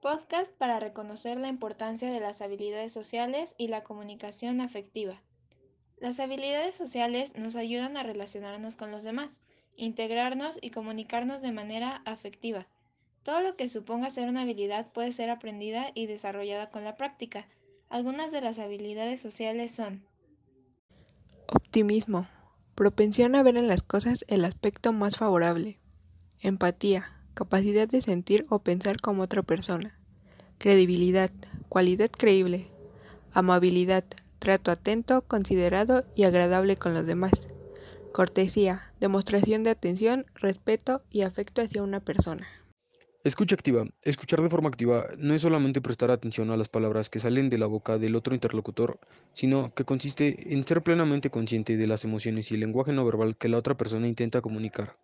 Podcast para reconocer la importancia de las habilidades sociales y la comunicación afectiva. Las habilidades sociales nos ayudan a relacionarnos con los demás, integrarnos y comunicarnos de manera afectiva. Todo lo que suponga ser una habilidad puede ser aprendida y desarrollada con la práctica. Algunas de las habilidades sociales son Optimismo. Propensión a ver en las cosas el aspecto más favorable. Empatía capacidad de sentir o pensar como otra persona. Credibilidad, cualidad creíble. Amabilidad, trato atento, considerado y agradable con los demás. Cortesía, demostración de atención, respeto y afecto hacia una persona. Escucha activa. Escuchar de forma activa no es solamente prestar atención a las palabras que salen de la boca del otro interlocutor, sino que consiste en ser plenamente consciente de las emociones y el lenguaje no verbal que la otra persona intenta comunicar.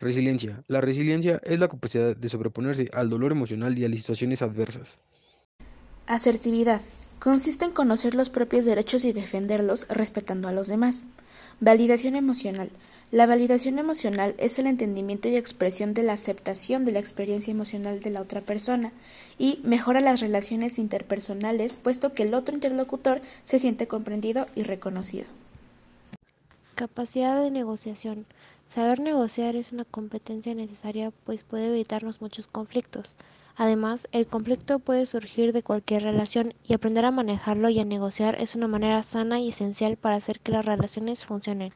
Resiliencia. La resiliencia es la capacidad de sobreponerse al dolor emocional y a las situaciones adversas. Asertividad. Consiste en conocer los propios derechos y defenderlos respetando a los demás. Validación emocional. La validación emocional es el entendimiento y expresión de la aceptación de la experiencia emocional de la otra persona y mejora las relaciones interpersonales puesto que el otro interlocutor se siente comprendido y reconocido. Capacidad de negociación. Saber negociar es una competencia necesaria pues puede evitarnos muchos conflictos. Además, el conflicto puede surgir de cualquier relación y aprender a manejarlo y a negociar es una manera sana y esencial para hacer que las relaciones funcionen.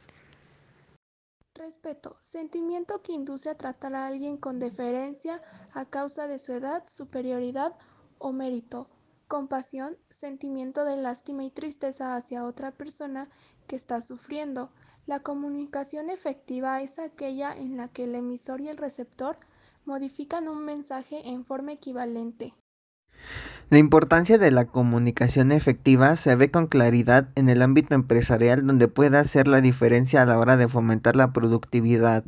Respeto, sentimiento que induce a tratar a alguien con deferencia a causa de su edad, superioridad o mérito. Compasión, sentimiento de lástima y tristeza hacia otra persona que está sufriendo. La comunicación efectiva es aquella en la que el emisor y el receptor modifican un mensaje en forma equivalente. La importancia de la comunicación efectiva se ve con claridad en el ámbito empresarial donde puede hacer la diferencia a la hora de fomentar la productividad,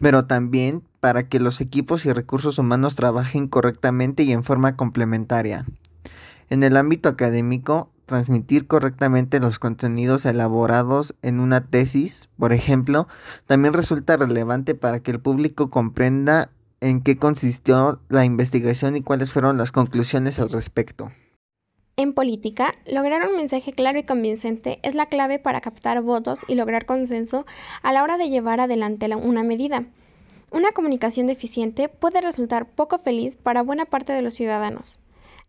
pero también para que los equipos y recursos humanos trabajen correctamente y en forma complementaria. En el ámbito académico, transmitir correctamente los contenidos elaborados en una tesis, por ejemplo, también resulta relevante para que el público comprenda en qué consistió la investigación y cuáles fueron las conclusiones al respecto. En política, lograr un mensaje claro y convincente es la clave para captar votos y lograr consenso a la hora de llevar adelante una medida. Una comunicación deficiente puede resultar poco feliz para buena parte de los ciudadanos.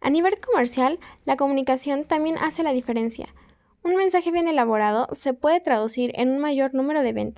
A nivel comercial, la comunicación también hace la diferencia. Un mensaje bien elaborado se puede traducir en un mayor número de ventas.